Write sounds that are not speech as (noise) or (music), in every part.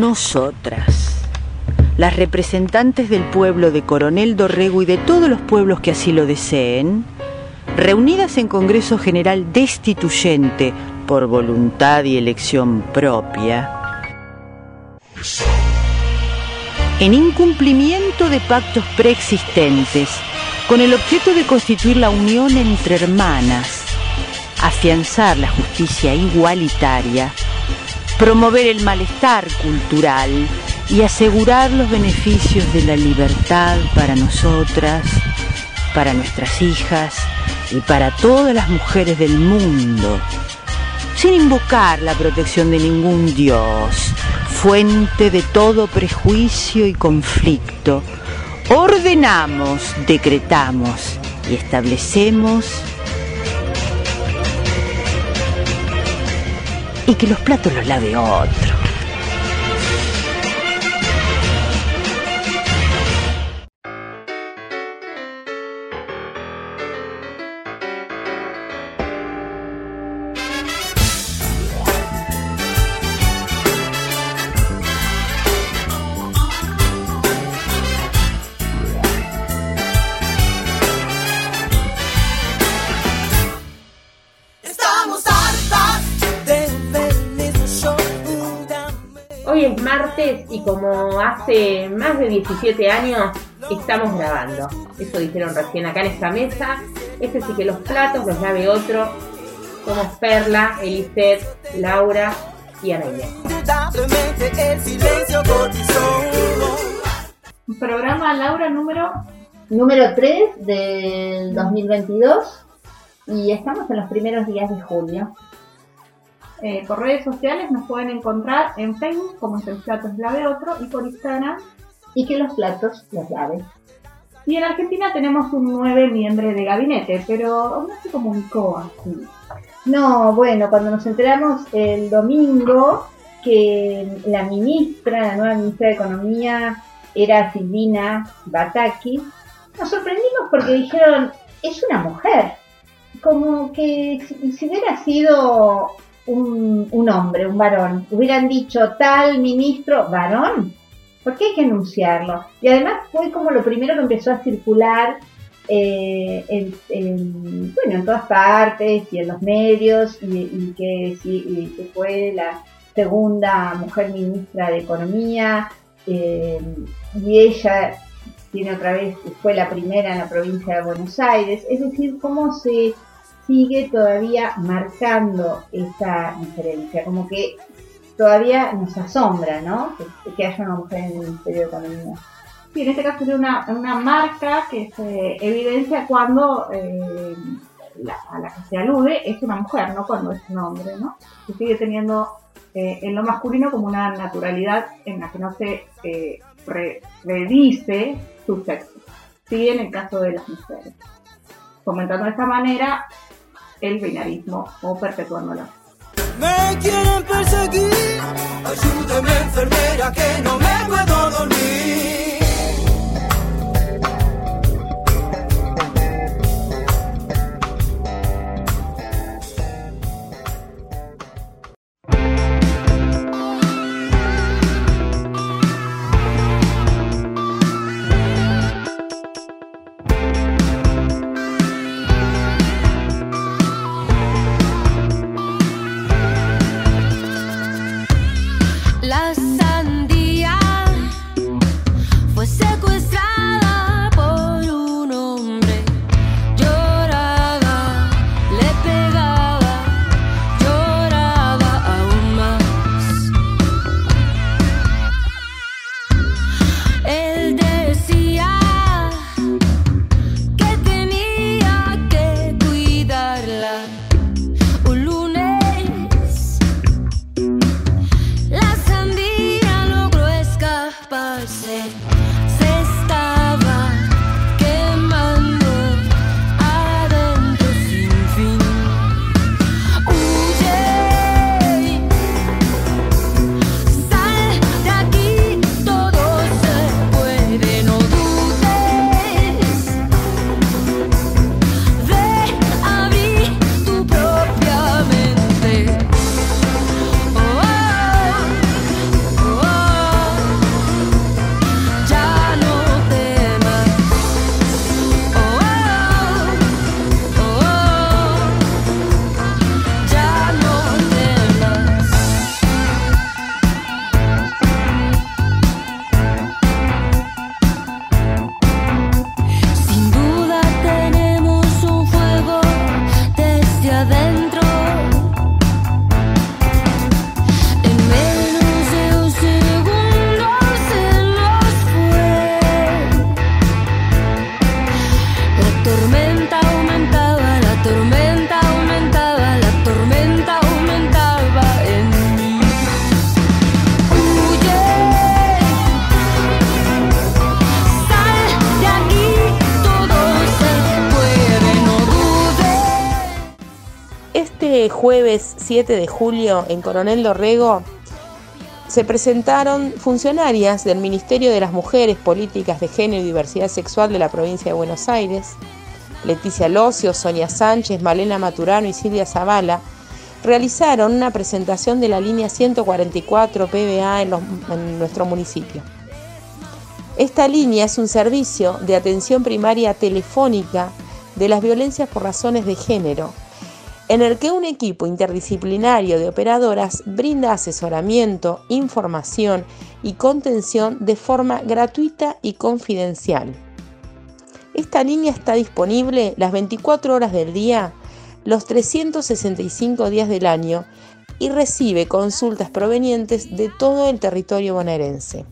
Nosotras, las representantes del pueblo de Coronel Dorrego y de todos los pueblos que así lo deseen, reunidas en Congreso General Destituyente por voluntad y elección propia, en incumplimiento de pactos preexistentes, con el objeto de constituir la unión entre hermanas, afianzar la justicia igualitaria, promover el malestar cultural y asegurar los beneficios de la libertad para nosotras, para nuestras hijas y para todas las mujeres del mundo, sin invocar la protección de ningún dios, fuente de todo prejuicio y conflicto, ordenamos, decretamos y establecemos y que los platos los lave otro. Y como hace más de 17 años estamos grabando. Eso dijeron recién acá en esta mesa. Este sí que los platos los lave otro. Somos Perla, Eliseth, Laura y Anaide. Programa Laura número número 3 del 2022 y estamos en los primeros días de julio. Eh, por redes sociales nos pueden encontrar en Facebook como es el platos lave otro y por Instagram y que los platos los lave. Y en Argentina tenemos un 9 miembro de gabinete, pero no se comunicó así. No, bueno, cuando nos enteramos el domingo que la ministra, la nueva ministra de Economía, era Silvina Bataki, nos sorprendimos porque dijeron, es una mujer. Como que si hubiera sido un, hombre, un varón, hubieran dicho tal ministro varón, ¿por qué hay que anunciarlo? Y además fue como lo primero que empezó a circular eh, en, bueno, en todas partes y en los medios y, que, fue la segunda mujer ministra de Economía eh, y ella tiene otra vez, fue la primera en la provincia de Buenos Aires, es decir, cómo se sigue todavía marcando esa diferencia, como que todavía nos asombra, ¿no? Que, haya una mujer en el Ministerio de Economía. Sí, en este caso es una, una marca que se evidencia cuando eh, a la que se alude es una mujer, no cuando es un hombre, ¿no? Sigue teniendo eh, en lo masculino como una naturalidad en la que no se eh, predice su sexo. Sí, en el caso de las mujeres. Comentando de esta manera, el binarismo o perpetuándolo. Me quieren perseguir, ayúdeme enfermera que no me puedo dormir. 7 de julio en Coronel Dorrego se presentaron funcionarias del Ministerio de las Mujeres, Políticas de Género y Diversidad Sexual de la provincia de Buenos Aires, Leticia Locio, Sonia Sánchez, Malena Maturano y Silvia Zavala, realizaron una presentación de la línea 144 PBA en, en nuestro municipio. Esta línea es un servicio de atención primaria telefónica de las violencias por razones de género, en el que un equipo interdisciplinario de operadoras brinda asesoramiento, información y contención de forma gratuita y confidencial. Esta línea está disponible las 24 horas del día, los 365 días del año y recibe consultas provenientes de todo el territorio bonaerense.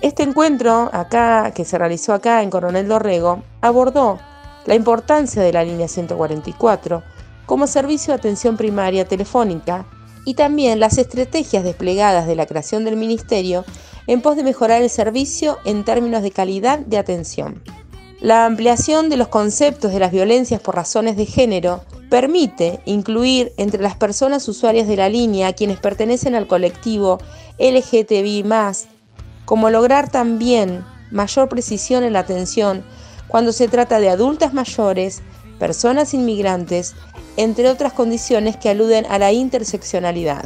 Este encuentro acá que se realizó acá en Coronel Dorrego abordó la importancia de la línea 144 como servicio de atención primaria telefónica y también las estrategias desplegadas de la creación del ministerio en pos de mejorar el servicio en términos de calidad de atención. La ampliación de los conceptos de las violencias por razones de género permite incluir entre las personas usuarias de la línea quienes pertenecen al colectivo LGTBI como lograr también mayor precisión en la atención cuando se trata de adultas mayores, personas inmigrantes, entre otras condiciones que aluden a la interseccionalidad.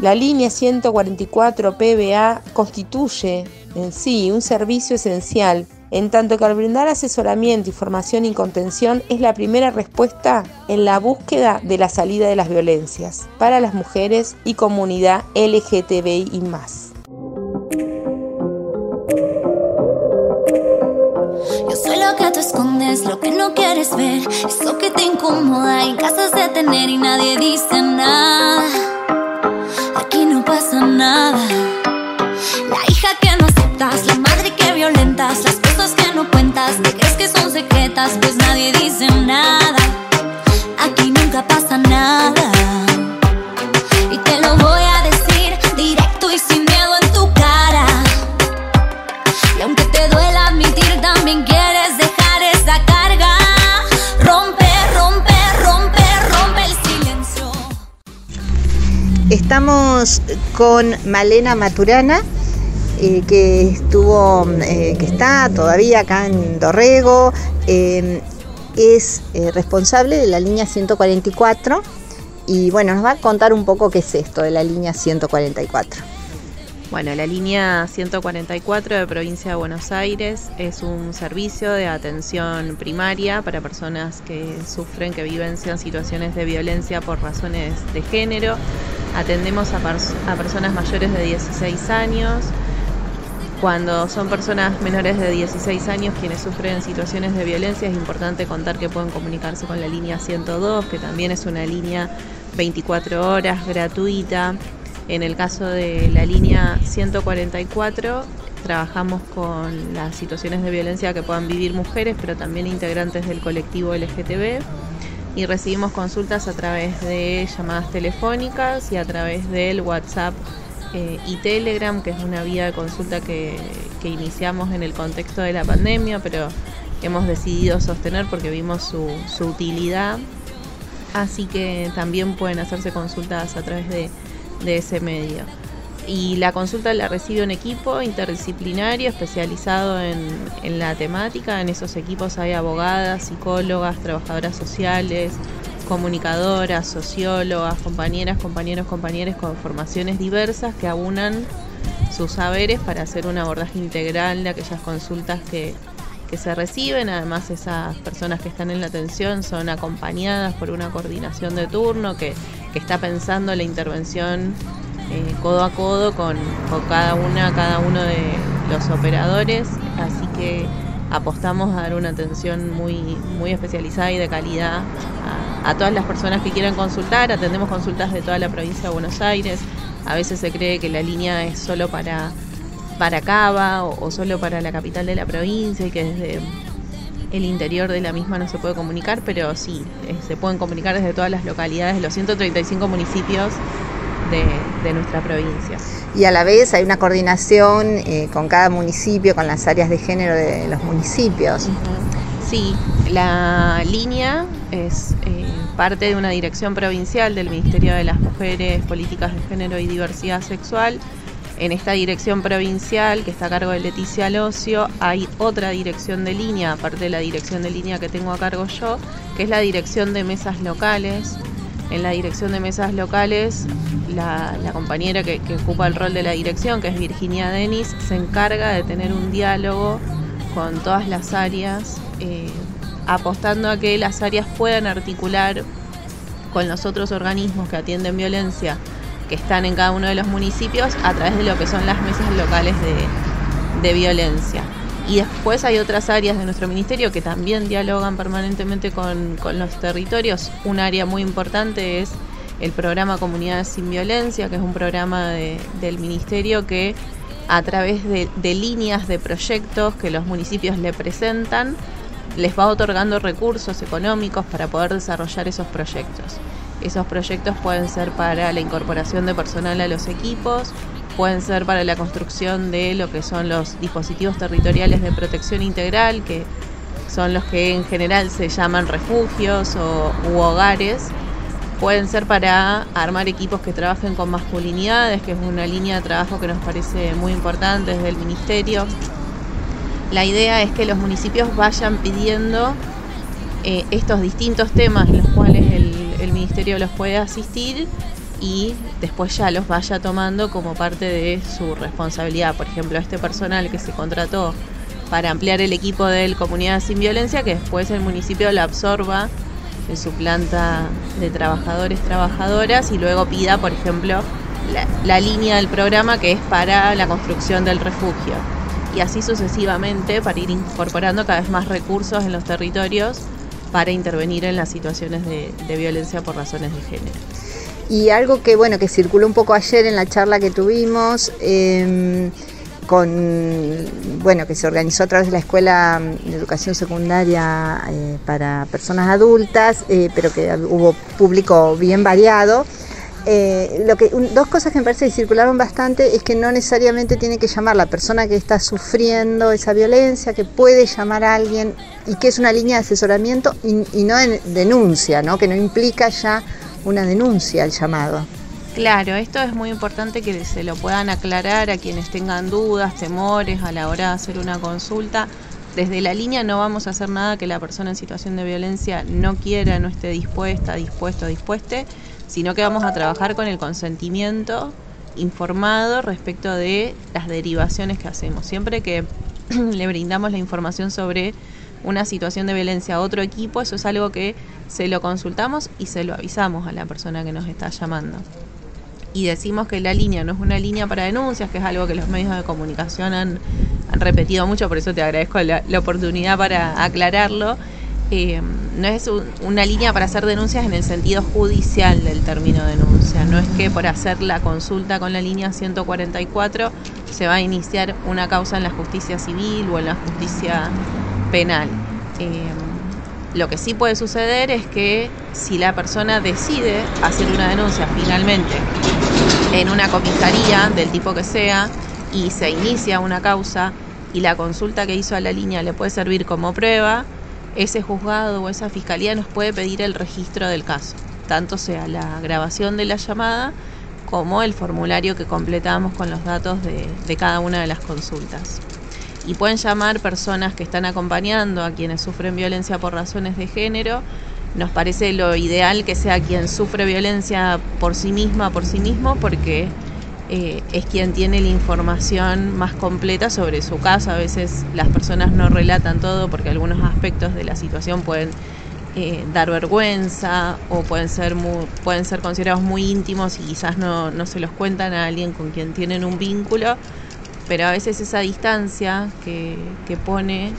La línea 144 PBA constituye en sí un servicio esencial, en tanto que al brindar asesoramiento, información y contención es la primera respuesta en la búsqueda de la salida de las violencias para las mujeres y comunidad LGTBI y más. Quieres ver, eso que te incomoda y casas de tener y nadie dice nada. Aquí no pasa nada. La hija que no aceptas, la madre que violentas, las cosas que no cuentas, que crees que son secretas, pues nadie dice nada. Aquí nunca pasa nada. Y te lo voy a Estamos con Malena Maturana, eh, que estuvo, eh, que está todavía acá en Dorrego, eh, es responsable de la línea 144 y bueno, nos va a contar un poco qué es esto de la línea 144. Bueno, la línea 144 de provincia de Buenos Aires es un servicio de atención primaria para personas que sufren, que vivencian situaciones de violencia por razones de género. Atendemos a, personas mayores de 16 años. Cuando son personas menores de 16 años quienes sufren situaciones de violencia, es importante contar que pueden comunicarse con la línea 102, que también es una línea 24 horas gratuita en el caso de la línea 144, trabajamos con las situaciones de violencia que puedan vivir mujeres, pero también integrantes del colectivo LGTB. Y recibimos consultas a través de llamadas telefónicas y a través del WhatsApp eh, y Telegram, que es una vía de consulta que, que iniciamos en el contexto de la pandemia, pero hemos decidido sostener porque vimos su, su utilidad. Así que también pueden hacerse consultas a través de de ese medio. Y la consulta la recibe un equipo interdisciplinario especializado en, la temática. En esos equipos hay abogadas, psicólogas, trabajadoras sociales, comunicadoras, sociólogas, compañeras, compañeros, compañeros con formaciones diversas que aunan sus saberes para hacer un abordaje integral de aquellas consultas que, que se reciben. Además, esas personas que están en la atención son acompañadas por una coordinación de turno que que está pensando la intervención eh, codo a codo con, cada una, cada uno de los operadores, así que apostamos a dar una atención muy, muy especializada y de calidad a, todas las personas que quieran consultar. Atendemos consultas de toda la provincia de Buenos Aires. A veces se cree que la línea es solo para, para Cava o, solo para la capital de la provincia y que desde el interior de la misma no se puede comunicar, pero sí, eh, se pueden comunicar desde todas las localidades de los 135 municipios de, nuestra provincia. Y a la vez hay una coordinación eh, con cada municipio, con las áreas de género de los municipios. Sí, la línea es, eh, parte de una dirección provincial del Ministerio de las Mujeres, Políticas de Género y Diversidad Sexual. En esta dirección provincial, que está a cargo de Leticia Locio, hay otra dirección de línea, aparte de la dirección de línea que tengo a cargo yo, que es la dirección de mesas locales. En la dirección de mesas locales, la, compañera que, ocupa el rol de la dirección, que es Virginia Denis, se encarga de tener un diálogo con todas las áreas. Eh, apostando a que las áreas puedan articular con los otros organismos que atienden violencia que están en cada uno de los municipios a través de lo que son las mesas locales de, violencia. Y después hay otras áreas de nuestro ministerio que también dialogan permanentemente con, los territorios. Un área muy importante es el programa Comunidades sin Violencia, que es un programa del ministerio que a través de, de líneas de proyectos que los municipios le presentan, les va otorgando recursos económicos para poder desarrollar esos proyectos. Esos proyectos pueden ser para la incorporación de personal a los equipos, pueden ser para la construcción de lo que son los dispositivos territoriales de protección integral, que son los que en general se llaman refugios o, u hogares. Pueden ser para armar equipos que trabajen con masculinidades, que es una línea de trabajo que nos parece muy importante desde el Ministerio. La idea es que los municipios vayan pidiendo eh, estos distintos temas en los cuales el, ministerio los puede asistir y después ya los vaya tomando como parte de su responsabilidad. Por ejemplo, este personal que se contrató para ampliar el equipo de Comunidad Sin Violencia, que después el municipio lo absorba en su planta de trabajadores, trabajadoras y luego pida, por ejemplo, la línea del programa que es para la construcción del refugio y así sucesivamente para ir incorporando cada vez más recursos en los territorios para intervenir en las situaciones de, violencia por razones de género. Y algo que bueno que circuló un poco ayer en la charla que tuvimos em, con bueno que se organizó a través de la escuela de educación secundaria eh, para personas adultas, eh, pero que hubo público bien variado eh, lo que, dos cosas que me parece que circularon bastante es que no necesariamente tiene que llamar la persona que está sufriendo esa violencia, que puede llamar a alguien y que es una línea de asesoramiento y, no de denuncia, ¿no? que no implica ya una denuncia al llamado. Claro, esto es muy importante que se lo puedan aclarar a quienes tengan dudas, temores a la hora de hacer una consulta. Desde la línea no vamos a hacer nada que la persona en situación de violencia no quiera, no esté dispuesta, dispuesto, dispueste sino que vamos a trabajar con el consentimiento informado respecto de las derivaciones que hacemos. Siempre que (clears throat) le brindamos la información sobre una situación de violencia a otro equipo, eso es algo que se lo consultamos y se lo avisamos a la persona que nos está llamando. Y decimos que la línea no es una línea para denuncias, que es algo que los medios de comunicación han, repetido mucho, por eso te agradezco la oportunidad para aclararlo eh, no es una línea para hacer denuncias en el sentido judicial del término denuncia. No es que por hacer la consulta con la línea 144 se va a iniciar una causa en la justicia civil o en la justicia penal. Eh, lo que sí puede suceder es que si la persona decide hacer una denuncia finalmente en una comisaría del tipo que sea y se inicia una causa y la consulta que hizo a la línea le puede servir como prueba, ese juzgado o esa fiscalía nos puede pedir el registro del caso, tanto sea la grabación de la llamada como el formulario que completamos con los datos de, cada una de las consultas. Y pueden llamar personas que están acompañando a quienes sufren violencia por razones de género. Nos parece lo ideal que sea quien sufre violencia por sí misma, por sí mismo, porque eh, es quien tiene la información más completa sobre su caso. A veces las personas no relatan todo porque algunos aspectos de la situación pueden eh, dar vergüenza o pueden ser, pueden ser considerados muy íntimos y quizás no, se los cuentan a alguien con quien tienen un vínculo. Pero a veces esa distancia que, pone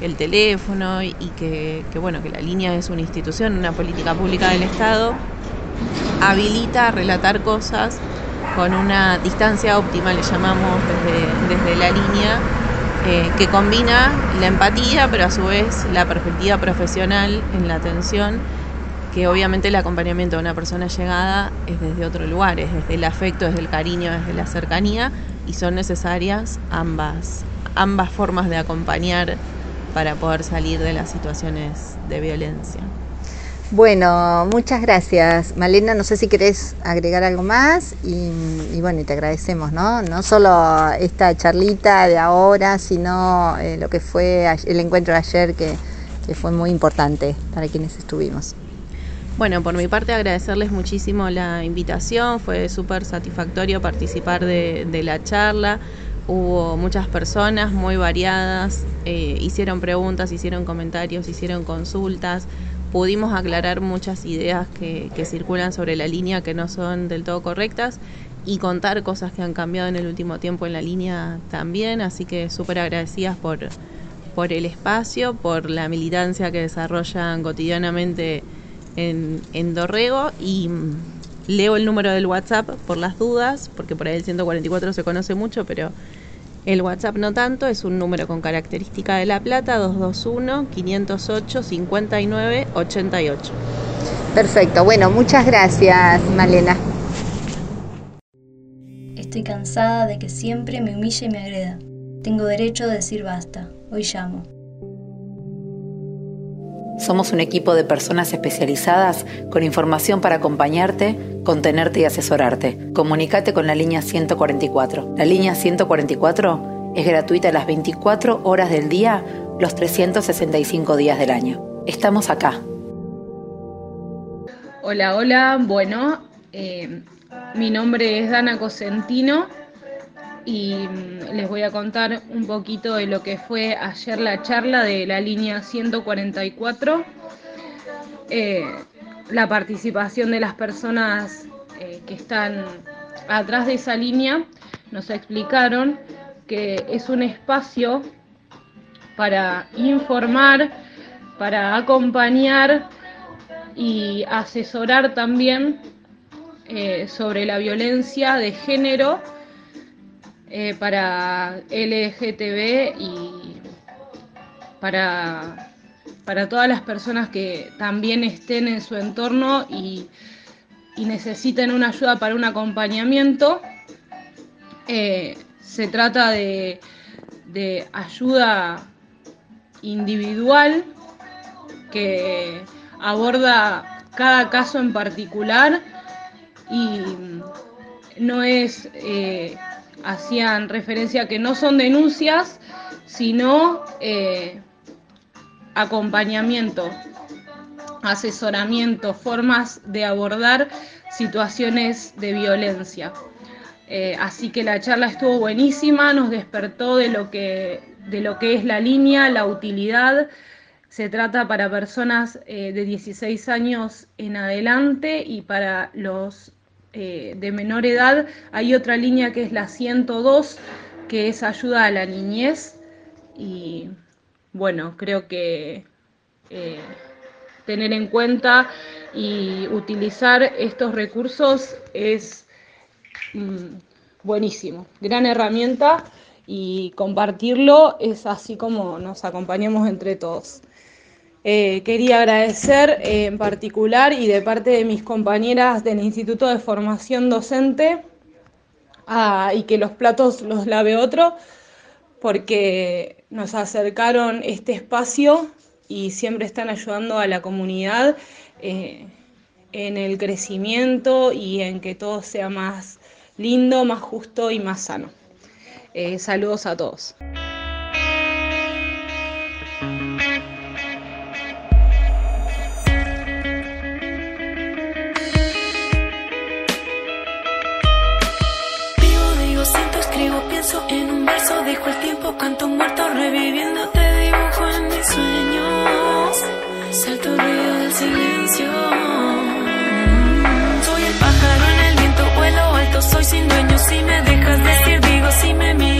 el teléfono y, que, que, bueno que la línea es una institución, una política pública del Estado, habilita a relatar cosas con una distancia óptima, le llamamos desde, la línea, eh, que combina la empatía, pero a su vez la perspectiva profesional en la atención, que obviamente el acompañamiento de una persona llegada es desde otro lugar, es desde el afecto, desde el cariño, desde la cercanía, y son necesarias ambas, ambas formas de acompañar para poder salir de las situaciones de violencia. Bueno, muchas gracias. Malena, no sé si querés agregar algo más y, bueno, te agradecemos, ¿no? No solo esta charlita de ahora, sino eh, lo que fue el encuentro de ayer que, fue muy importante para quienes estuvimos. Bueno, por mi parte agradecerles muchísimo la invitación, fue súper satisfactorio participar de, la charla, hubo muchas personas muy variadas, eh, hicieron preguntas, hicieron comentarios, hicieron consultas. Pudimos aclarar muchas ideas que, circulan sobre la línea que no son del todo correctas y contar cosas que han cambiado en el último tiempo en la línea también, así que súper agradecidas por, por el espacio, por la militancia que desarrollan cotidianamente en, en Dorrego y mm, leo el número del WhatsApp por las dudas, porque por ahí el 144 se conoce mucho, pero el WhatsApp no tanto, es un número con característica de La Plata, 221-508-5988. Perfecto, bueno, muchas gracias, Malena. Estoy cansada de que siempre me humille y me agreda. Tengo derecho a decir basta. Hoy llamo. Somos un equipo de personas especializadas con información para acompañarte, contenerte y asesorarte. Comunicate con la línea 144. La línea 144 es gratuita las 24 horas del día, los 365 días del año. Estamos acá. Hola, hola. Bueno, eh, mi nombre es Dana Cosentino y mm, les voy a contar un poquito de lo que fue ayer la charla de la línea 144, eh, la participación de las personas eh, que están atrás de esa línea. Nos explicaron que es un espacio para informar, para acompañar y asesorar también eh, sobre la violencia de género eh, para LGTB y para, para todas las personas que también estén en su entorno y, necesiten una ayuda para un acompañamiento. Eh, se trata de, de ayuda individual que aborda cada caso en particular y no es eh, hacían referencia a que no son denuncias, sino eh, acompañamiento, asesoramiento, formas de abordar situaciones de violencia. Eh, así que la charla estuvo buenísima, nos despertó de lo que, de lo que es la línea, la utilidad. Se trata para personas eh, de 16 años en adelante y para los eh, de menor edad, hay otra línea que es la 102, que es ayuda a la niñez. Y bueno, creo que eh, tener en cuenta y utilizar estos recursos es mm, buenísimo, gran herramienta y compartirlo es así como nos acompañamos entre todos. Eh, quería agradecer eh, en particular y de parte de mis compañeras del Instituto de Formación Docente y que los platos los lave otro, porque nos acercaron este espacio y siempre están ayudando a la comunidad eh, en el crecimiento y en que todo sea más lindo, más justo y más sano. saludos a todos. Sin dueño. Si me dejas decir, digo, si me miras,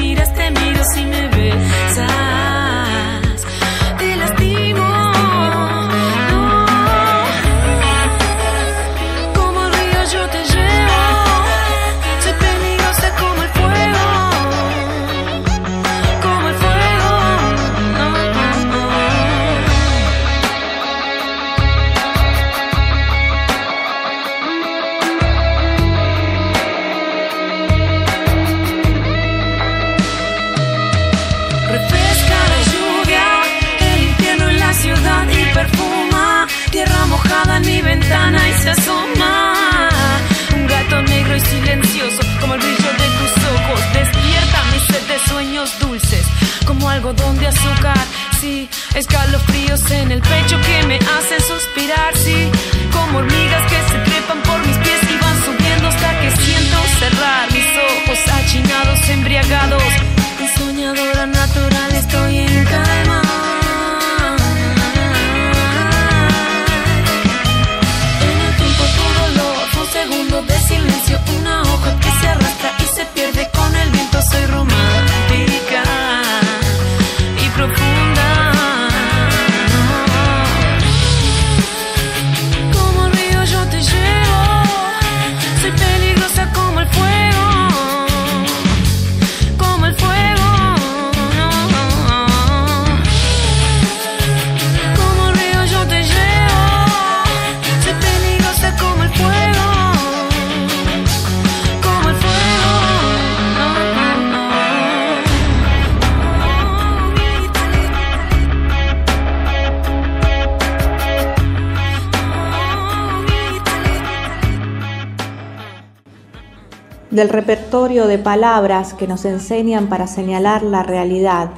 del repertorio de palabras que nos enseñan para señalar la realidad.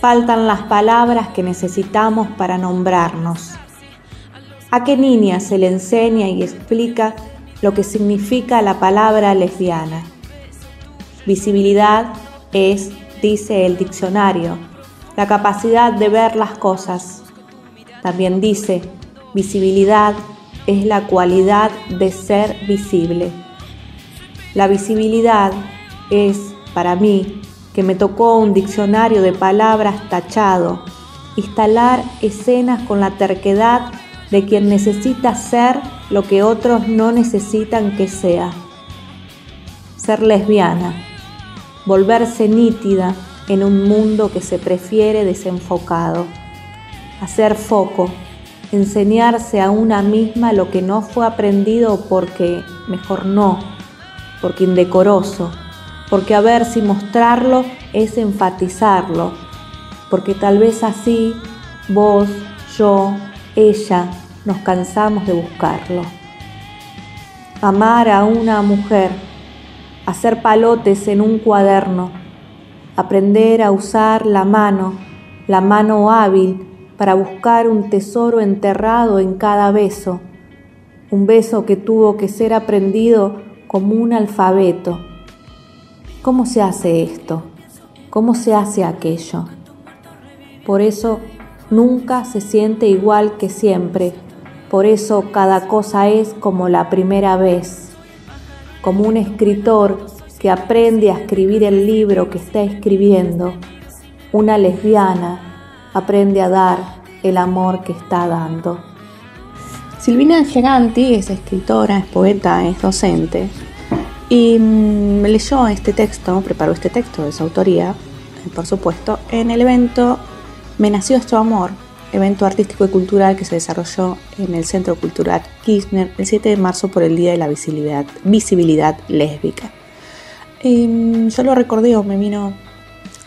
Faltan las palabras que necesitamos para nombrarnos. ¿A qué niña se le enseña y explica lo que significa la palabra lesbiana? Visibilidad es, dice el diccionario, la capacidad de ver las cosas. También dice, visibilidad es la cualidad de ser visible. La visibilidad es, para mí, que me tocó un diccionario de palabras tachado, instalar escenas con la terquedad de quien necesita ser lo que otros no necesitan que sea. Ser lesbiana, volverse nítida en un mundo que se prefiere desenfocado, hacer foco, enseñarse a una misma lo que no fue aprendido porque mejor no, porque indecoroso, porque a ver si mostrarlo es enfatizarlo, porque tal vez así vos, yo, ella nos cansamos de buscarlo. Amar a una mujer, hacer palotes en un cuaderno, aprender a usar la mano, la mano hábil para buscar un tesoro enterrado en cada beso, un beso que tuvo que ser aprendido como un alfabeto. ¿Cómo se hace esto? ¿Cómo se hace aquello? Por eso nunca se siente igual que siempre. Por eso cada cosa es como la primera vez. Como un escritor que aprende a escribir el libro que está escribiendo. Una lesbiana aprende a dar el amor que está dando. Silvina Giganti es escritora, es poeta, es docente y mm, leyó este texto, preparó este texto de su autoría, eh, por supuesto, en el evento Me Nació Esto Amor, evento artístico y cultural que se desarrolló en el Centro Cultural Kirchner el 7 de marzo por el Día de la Visibilidad, visibilidad Lésbica. Y, mm, yo lo recordé me vino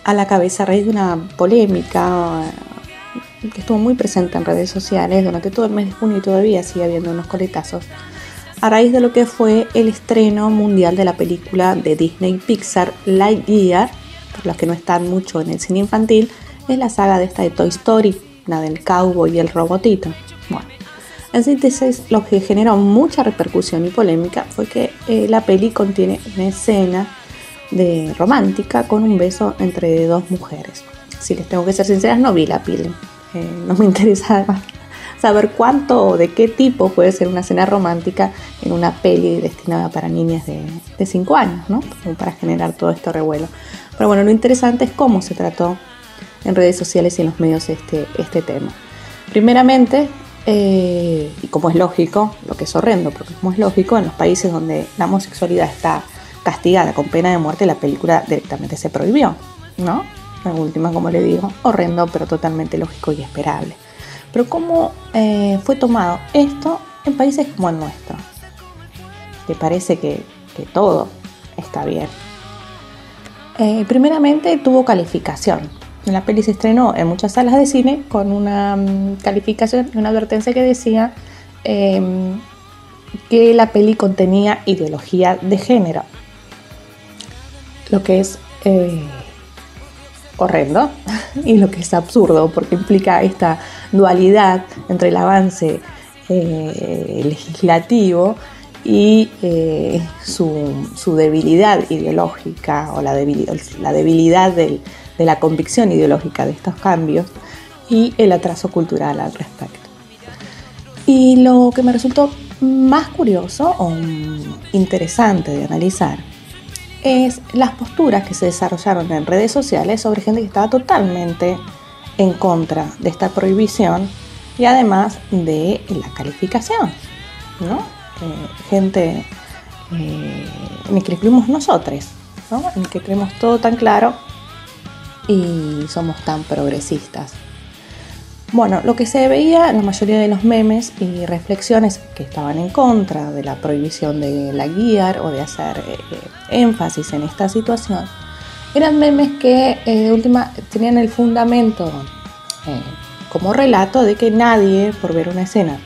a la cabeza a raíz de una polémica que estuvo muy presente en redes sociales durante todo el mes de junio y todavía sigue habiendo unos coletazos a raíz de lo que fue el estreno mundial de la película de Disney Pixar Lightyear, por los que no están mucho en el cine infantil, es la saga de esta de Toy Story, la del cowboy y el robotito. Bueno, en síntesis, lo que generó mucha repercusión y polémica fue que eh, la peli contiene una escena de romántica con un beso entre dos mujeres. Si les tengo que ser sinceras, no vi la peli. Eh, no me (laughs) interesa además saber cuánto o de qué tipo puede ser una cena romántica en una peli destinada para niñas de 5 años, ¿no? Como para generar todo esto revuelo. Pero bueno, lo interesante es cómo se trató en redes sociales y en los medios este, este tema. Primeramente, eh, y como es lógico, lo que es horrendo, porque como es lógico, en los países donde la homosexualidad está castigada con pena de muerte, la película directamente se prohibió, ¿no? La última, como le digo, horrendo, pero totalmente lógico y esperable. Pero ¿cómo eh, fue tomado esto en países como el nuestro? Que parece que, todo está bien. Eh, primeramente tuvo calificación. La peli se estrenó en muchas salas de cine con una um, calificación y una advertencia que decía em, que la peli contenía ideología de género, lo que es eh, horrendo y lo que es absurdo porque implica esta dualidad entre el avance eh, legislativo y eh, su, debilidad ideológica o la debilidad, la debilidad de la convicción ideológica de estos cambios y el atraso cultural al respecto. Y lo que me resultó más curioso o interesante de analizar es las posturas que se desarrollaron en redes sociales sobre gente que estaba totalmente en contra de esta prohibición y además de la calificación, ¿no? Gente eh, en la que creemos nosotros, ¿no? en que creemos todo tan claro y somos tan progresistas. Bueno, lo que se veía en la mayoría de los memes y reflexiones que estaban en contra de la prohibición de la guía o de hacer eh, énfasis en esta situación, eran memes que de última tenían el fundamento como relato de que nadie, por ver una escena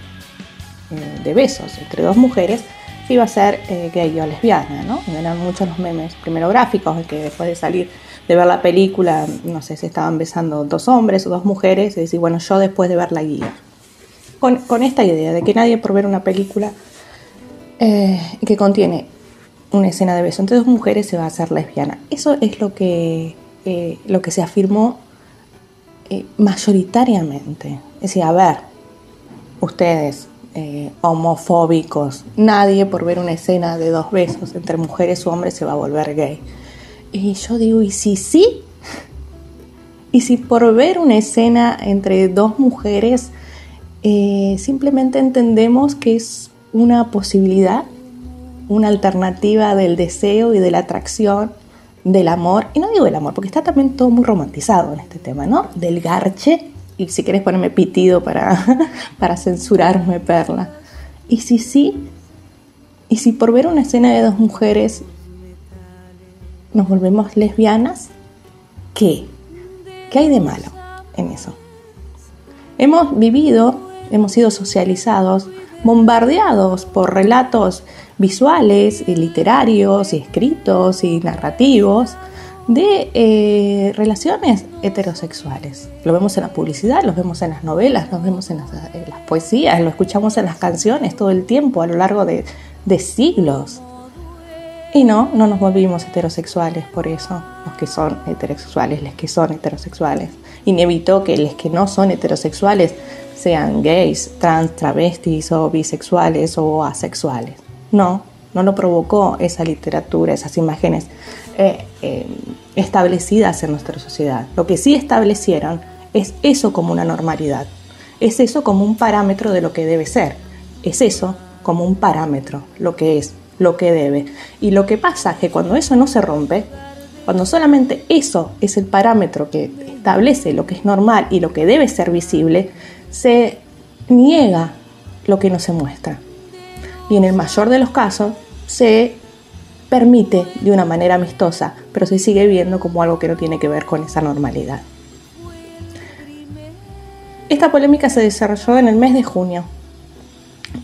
eh, de besos entre dos mujeres, iba a ser eh, gay o lesbiana, ¿no? Eran muchos los memes, primero gráficos, que después de salir de ver la película, no sé si estaban besando dos hombres o dos mujeres, y decir, bueno, yo después de ver la guía. Con, esta idea de que nadie por ver una película eh, que contiene una escena de beso entre dos mujeres se va a hacer lesbiana. Eso es lo que, lo que se afirmó eh, mayoritariamente. Es decir, a ver, ustedes, eh, homofóbicos, nadie por ver una escena de dos besos entre mujeres o hombres se va a volver gay. Y yo digo, ¿y si sí? ¿Y si por ver una escena entre dos mujeres eh, simplemente entendemos que es una posibilidad, una alternativa del deseo y de la atracción del amor, y no digo del amor, porque está también todo muy romantizado en este tema, ¿no? Del garche, y si quieres ponerme pitido para, (laughs) para censurarme, perla. Y si sí, y si por ver una escena de dos mujeres nos volvemos lesbianas, ¿qué? ¿Qué hay de malo en eso? Hemos vivido, hemos sido socializados, bombardeados por relatos visuales y literarios y escritos y narrativos de eh, relaciones heterosexuales. Lo vemos en la publicidad, lo vemos en las novelas, lo vemos en las, poesías, lo escuchamos en las canciones todo el tiempo a lo largo de, de siglos. Y no, no nos volvimos heterosexuales por eso, los que son heterosexuales, los que son heterosexuales. Inevitó que los que no son heterosexuales sean gays, trans, travestis o bisexuales o asexuales. No, no lo provocó esa literatura, esas imágenes eh, eh, establecidas en nuestra sociedad. Lo que sí establecieron es eso como una normalidad, es eso como un parámetro de lo que debe ser, es eso como un parámetro, lo que es, lo que debe. Y lo que pasa es que cuando eso no se rompe, cuando solamente eso es el parámetro que establece lo que es normal y lo que debe ser visible, se niega lo que no se muestra y en el mayor de los casos se permite de una manera amistosa, pero se sigue viendo como algo que no tiene que ver con esa normalidad. Esta polémica se desarrolló en el mes de junio,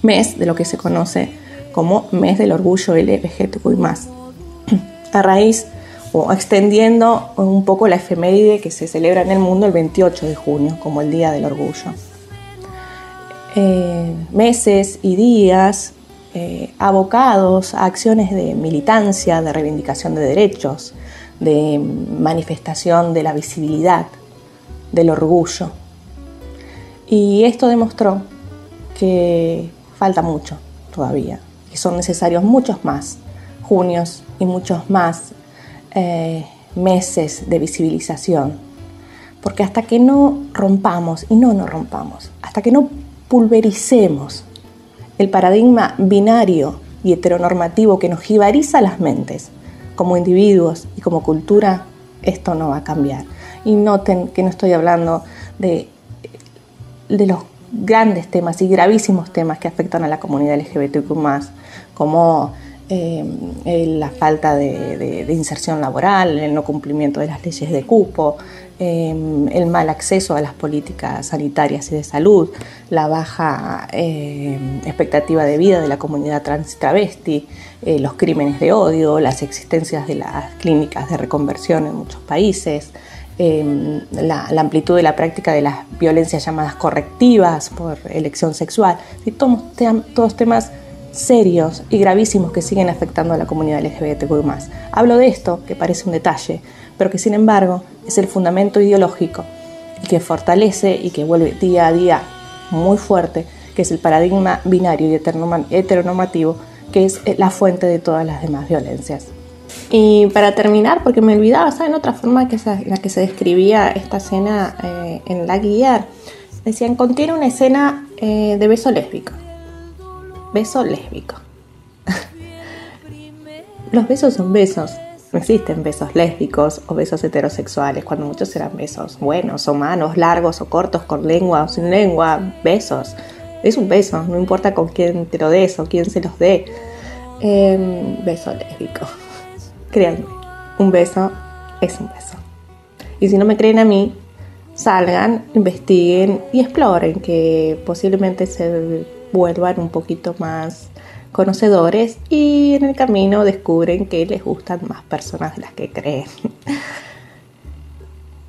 mes de lo que se conoce como mes del orgullo LGBTQI+, (clears throat) a raíz o extendiendo un poco la efeméride que se celebra en el mundo el 28 de junio como el Día del Orgullo. Eh, meses y días eh, abocados a acciones de militancia, de reivindicación de derechos, de manifestación de la visibilidad, del orgullo. Y esto demostró que falta mucho todavía, que son necesarios muchos más junios y muchos más eh, meses de visibilización. Porque hasta que no rompamos, y no nos rompamos, hasta que no pulvericemos el paradigma binario y heteronormativo que nos jibariza las mentes como individuos y como cultura, esto no va a cambiar. Y noten que no estoy hablando de, de los grandes temas y gravísimos temas que afectan a la comunidad LGBTQ, como eh, la falta de, inserción laboral, el no cumplimiento de las leyes de cupo, eh, el mal acceso a las políticas sanitarias y de salud, la baja eh, expectativa de vida de la comunidad trans travesti, eh, los crímenes de odio, las existencias de las clínicas de reconversión en muchos países, eh, la, la amplitud de la práctica de las violencias llamadas correctivas por elección sexual, y todos, todos temas serios y gravísimos que siguen afectando a la comunidad LGBTQ+. Hablo de esto, que parece un detalle, pero que sin embargo es el fundamento ideológico que fortalece y que vuelve día a día muy fuerte, que es el paradigma binario y heteronormativo, que es eh, la fuente de todas las demás violencias. Y para terminar, porque me olvidaba, ¿saben otra forma que se- la que se describía esta escena eh, en la guía? Decían, contiene una escena eh, de beso lésbico. Beso lésbico. Los besos son besos. No existen besos lésbicos o besos heterosexuales, cuando muchos serán besos buenos o manos, largos o cortos, con lengua o sin lengua. Besos. Es un beso, no importa con quién te lo des o quién se los dé. Em, beso lésbico. Créanme, un beso es un beso. Y si no me creen a mí, salgan, investiguen y exploren, que posiblemente se vuelvan un poquito más conocedores y en el camino descubren que les gustan más personas de las que creen. (laughs)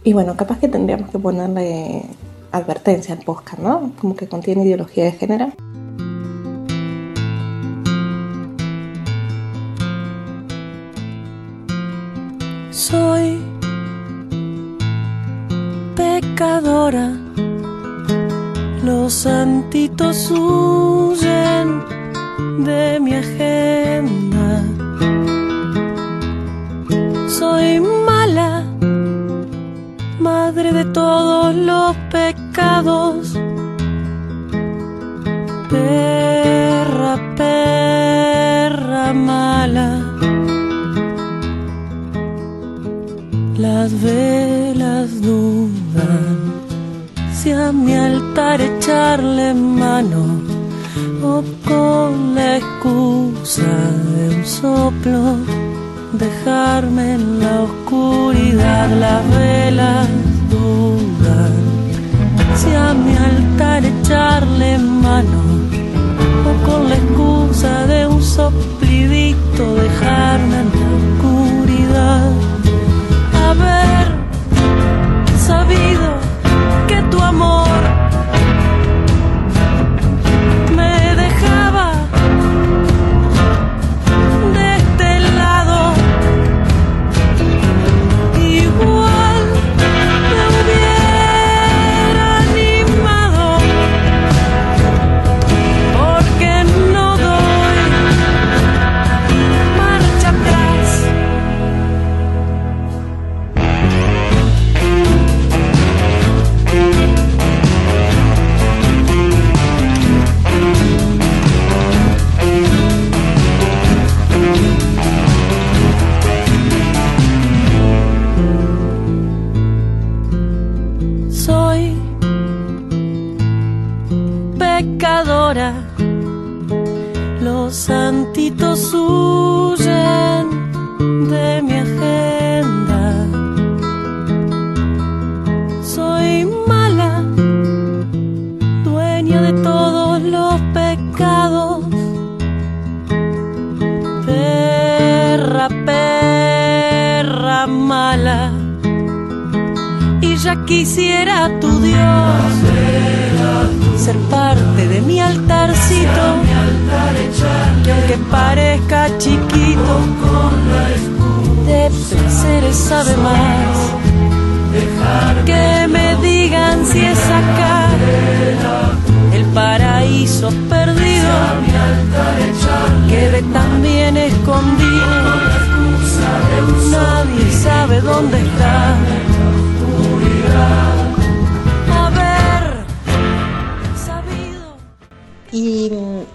Y bueno, capaz que tendríamos que ponerle advertencia al podcast, ¿no? Como que contiene ideología de género. Soy pecadora, los santitos huyen de mi agenda.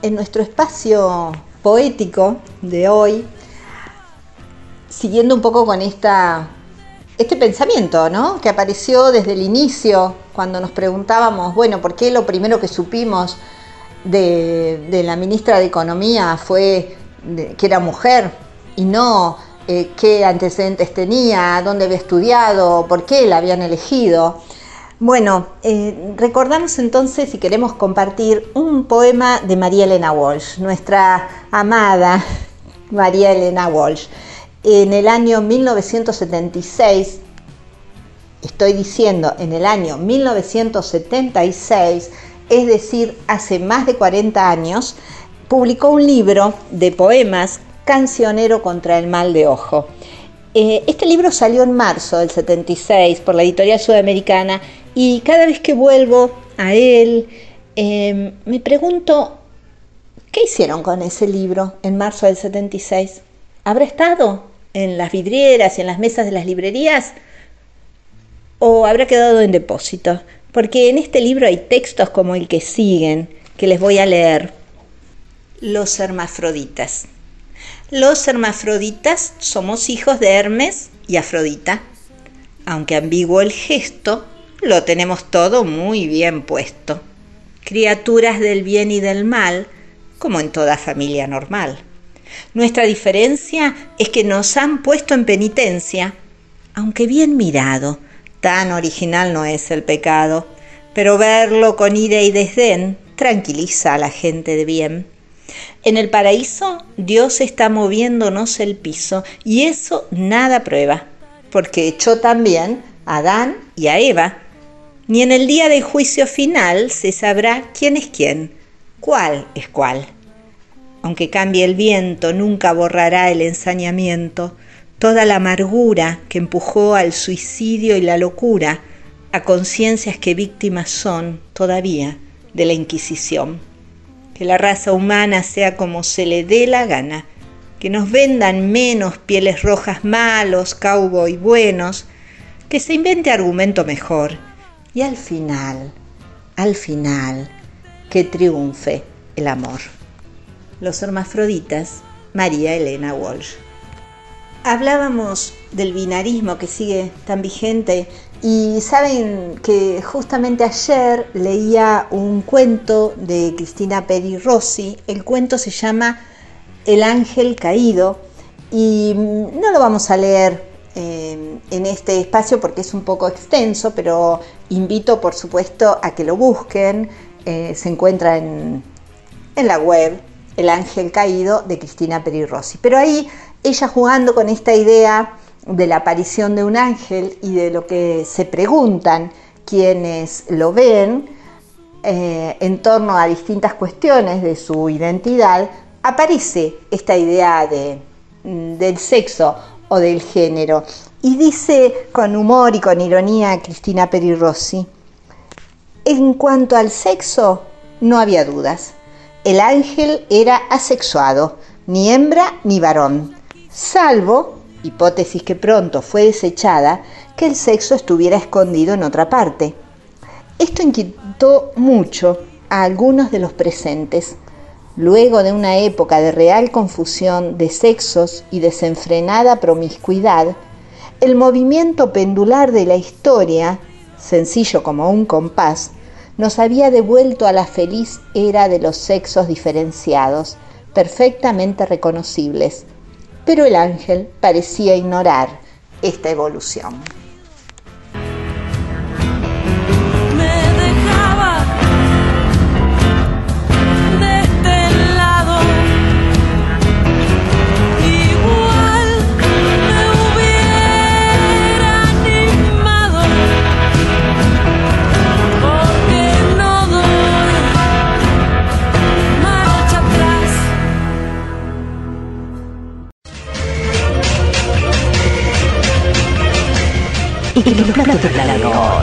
En nuestro espacio poético de hoy, siguiendo un poco con esta, este pensamiento ¿no? que apareció desde el inicio, cuando nos preguntábamos, bueno, ¿por qué lo primero que supimos de, de la ministra de Economía fue que era mujer y no eh, qué antecedentes tenía, dónde había estudiado, por qué la habían elegido. Bueno, eh, recordamos entonces, si queremos compartir, un poema de María Elena Walsh, nuestra amada (laughs) María Elena Walsh. En el año 1976, estoy diciendo en el año 1976, es decir, hace más de 40 años, publicó un libro de poemas, Cancionero contra el mal de ojo. Eh, este libro salió en marzo del 76 por la editorial sudamericana y cada vez que vuelvo a él eh, me pregunto, ¿qué hicieron con ese libro en marzo del 76? ¿Habrá estado en las vidrieras y en las mesas de las librerías? ¿O habrá quedado en depósito? Porque en este libro hay textos como el que siguen, que les voy a leer. Los hermafroditas. Los hermafroditas somos hijos de Hermes y Afrodita. Aunque ambiguo el gesto, lo tenemos todo muy bien puesto. Criaturas del bien y del mal, como en toda familia normal. Nuestra diferencia es que nos han puesto en penitencia, aunque bien mirado, tan original no es el pecado, pero verlo con ira y desdén tranquiliza a la gente de bien. En el paraíso Dios está moviéndonos el piso y eso nada prueba, porque echó también a Adán y a Eva. Ni en el día del juicio final se sabrá quién es quién, cuál es cuál. Aunque cambie el viento, nunca borrará el ensañamiento, toda la amargura que empujó al suicidio y la locura a conciencias que víctimas son todavía de la Inquisición. Que la raza humana sea como se le dé la gana, que nos vendan menos pieles rojas malos, cowboy buenos, que se invente argumento mejor y al final, al final, que triunfe el amor. Los hermafroditas, María Elena Walsh. Hablábamos del binarismo que sigue tan vigente y saben que justamente ayer leía un cuento de Cristina Peri Rossi. El cuento se llama El ángel caído y no lo vamos a leer eh, en este espacio porque es un poco extenso, pero invito por supuesto a que lo busquen. Eh, se encuentra en, la web El ángel caído de Cristina Peri Rossi. Pero ahí ella jugando con esta idea de la aparición de un ángel y de lo que se preguntan quienes lo ven eh, en torno a distintas cuestiones de su identidad, aparece esta idea de, del sexo o del género. Y dice con humor y con ironía Cristina Peri Rossi, en cuanto al sexo, no había dudas. El ángel era asexuado, ni hembra ni varón, salvo hipótesis que pronto fue desechada, que el sexo estuviera escondido en otra parte. Esto inquietó mucho a algunos de los presentes. Luego de una época de real confusión de sexos y desenfrenada promiscuidad, el movimiento pendular de la historia, sencillo como un compás, nos había devuelto a la feliz era de los sexos diferenciados, perfectamente reconocibles, pero el ángel parecía ignorar esta evolución. Y que los